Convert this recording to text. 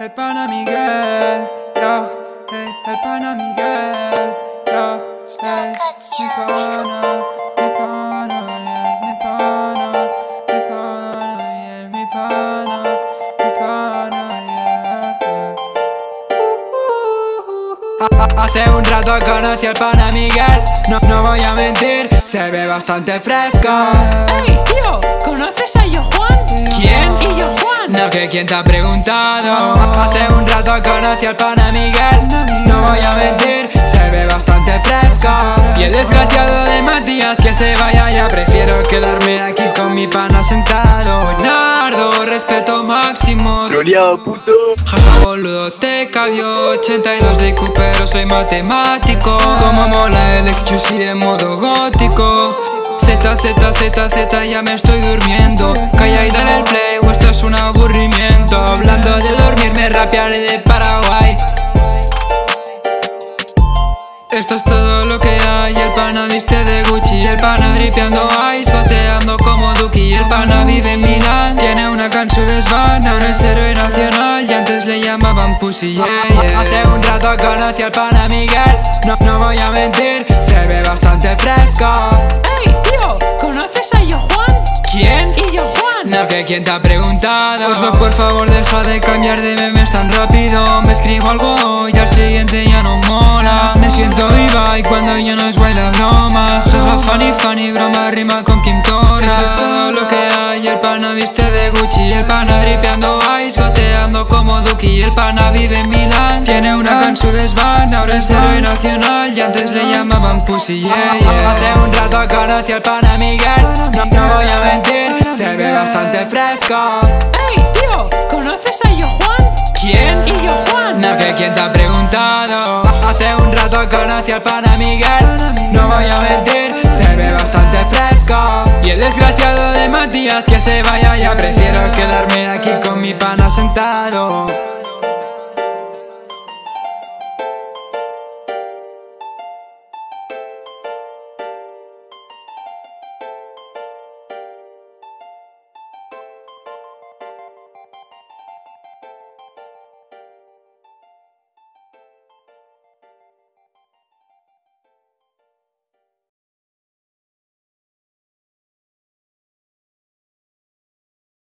el pana Miguel, yo, hey, el pana Miguel, yo, hey, mi pana, mi pana, yeah, mi pana, mi pana, yeah, mi pana, mi pana, yeah, yeah. Hace un rato conocí al pana Miguel No, no voy a mentir, se ve bastante fresco ¡Ey, tío! ¿Conoces a Yo que quién te ha preguntado. Hace un rato conocí al pana Miguel. No voy a mentir, se ve bastante fresco. Y el desgraciado de Matías que se vaya ya. Prefiero quedarme aquí con mi pana sentado. Nardo, respeto máximo. Troleado, puto. Jaja boludo, te cabió. 82 de IQ pero soy matemático. Como mola el excuse en modo gótico. Z, Z, Z, Z, ya me estoy durmiendo. Calla y dale el play o esto de Paraguay. Esto es todo lo que hay, el pana viste de Gucci El pana dripeando ice, bateando como Duki. El pana vive en Milán, tiene una can su desván Ahora es héroe nacional y antes le llamaban Pussy. Hace un rato conocí al pana Miguel. No, no voy a mentir, se ve bastante fresco Quién te ha preguntado por favor, deja de cambiar de memes tan rápido. Me escribo algo y al siguiente ya no mola. Me siento viva y cuando ya no es guay la broma. Jaja, funny, funny, broma, rima con Kim Torra. Esto es todo lo que hay, el pana viste de Gucci. El pana dripeando ice, bateando como Duki. El pana vive en Milán, tiene una can su desván. Ahora es héroe nacional y antes le llamaban Pussy, yeah, yeah. Hace un rato conocí al pana Miguel. No voy a mentir, se ve bastante fresco ¡Ey, tío! ¿Conoces a Yo Juan? ¿Quién? ¿Y Yo Juan? No, que quién te ha preguntado Hace un rato conocí al pana Miguel No voy a mentir, se ve bastante fresco Y el desgraciado de Matías que se vaya Ya prefiero quedarme aquí con mi pana sentado